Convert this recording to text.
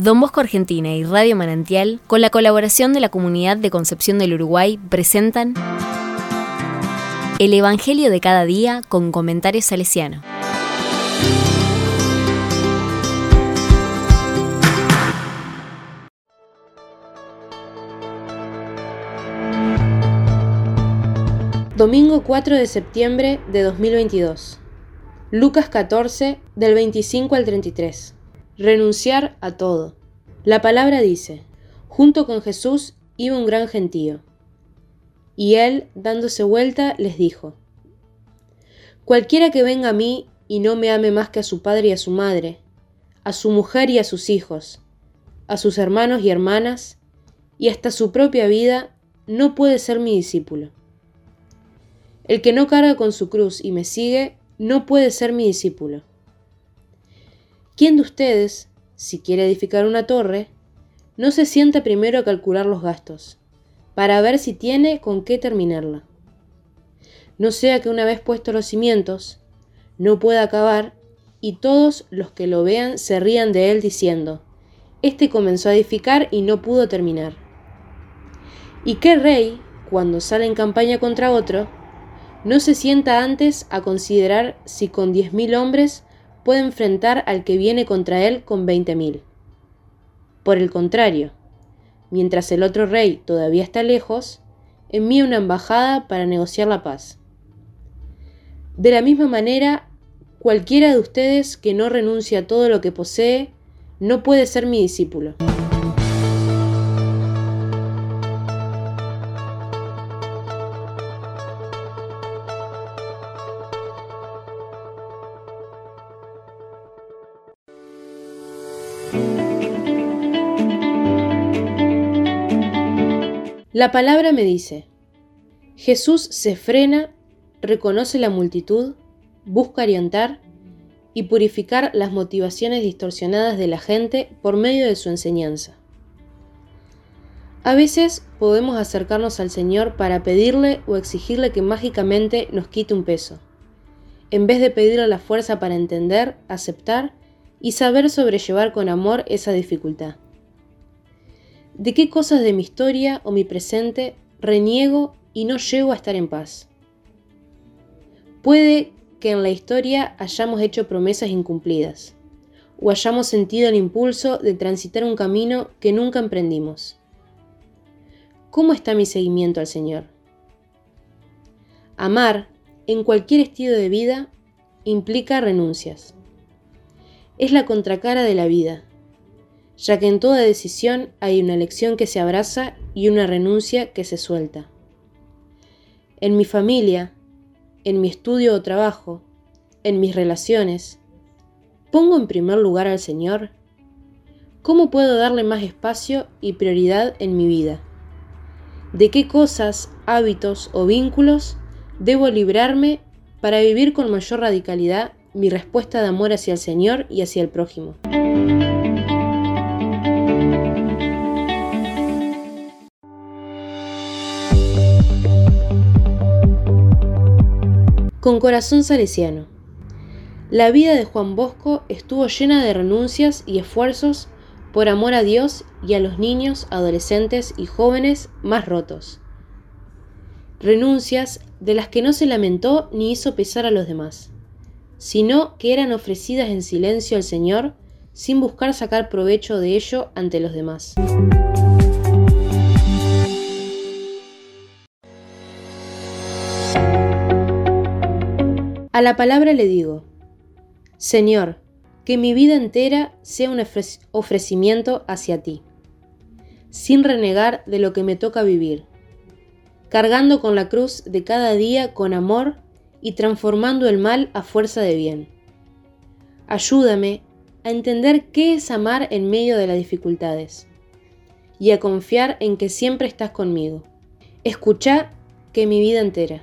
Don Bosco Argentina y Radio Manantial, con la colaboración de la Comunidad de Concepción del Uruguay, presentan El Evangelio de cada día con comentarios salesiano. Domingo 4 de septiembre de 2022. Lucas 14, del 25 al 33. Renunciar a todo. La palabra dice, junto con Jesús iba un gran gentío. Y él, dándose vuelta, les dijo, Cualquiera que venga a mí y no me ame más que a su padre y a su madre, a su mujer y a sus hijos, a sus hermanos y hermanas, y hasta su propia vida, no puede ser mi discípulo. El que no carga con su cruz y me sigue, no puede ser mi discípulo. ¿Quién de ustedes, si quiere edificar una torre, no se sienta primero a calcular los gastos, para ver si tiene con qué terminarla? No sea que una vez puestos los cimientos, no pueda acabar y todos los que lo vean se rían de él diciendo, Este comenzó a edificar y no pudo terminar. ¿Y qué rey, cuando sale en campaña contra otro, no se sienta antes a considerar si con diez mil hombres puede enfrentar al que viene contra él con veinte mil. Por el contrario, mientras el otro rey todavía está lejos, envía una embajada para negociar la paz. De la misma manera, cualquiera de ustedes que no renuncie a todo lo que posee, no puede ser mi discípulo. La palabra me dice, Jesús se frena, reconoce la multitud, busca orientar y purificar las motivaciones distorsionadas de la gente por medio de su enseñanza. A veces podemos acercarnos al Señor para pedirle o exigirle que mágicamente nos quite un peso, en vez de pedirle la fuerza para entender, aceptar y saber sobrellevar con amor esa dificultad. ¿De qué cosas de mi historia o mi presente reniego y no llego a estar en paz? Puede que en la historia hayamos hecho promesas incumplidas, o hayamos sentido el impulso de transitar un camino que nunca emprendimos. ¿Cómo está mi seguimiento al Señor? Amar, en cualquier estilo de vida, implica renuncias. Es la contracara de la vida ya que en toda decisión hay una elección que se abraza y una renuncia que se suelta. En mi familia, en mi estudio o trabajo, en mis relaciones, ¿pongo en primer lugar al Señor? ¿Cómo puedo darle más espacio y prioridad en mi vida? ¿De qué cosas, hábitos o vínculos debo librarme para vivir con mayor radicalidad mi respuesta de amor hacia el Señor y hacia el prójimo? Con corazón salesiano. La vida de Juan Bosco estuvo llena de renuncias y esfuerzos por amor a Dios y a los niños, adolescentes y jóvenes más rotos. Renuncias de las que no se lamentó ni hizo pesar a los demás, sino que eran ofrecidas en silencio al Señor sin buscar sacar provecho de ello ante los demás. A la palabra le digo, Señor, que mi vida entera sea un ofrecimiento hacia ti, sin renegar de lo que me toca vivir, cargando con la cruz de cada día con amor y transformando el mal a fuerza de bien. Ayúdame a entender qué es amar en medio de las dificultades y a confiar en que siempre estás conmigo. Escucha que mi vida entera.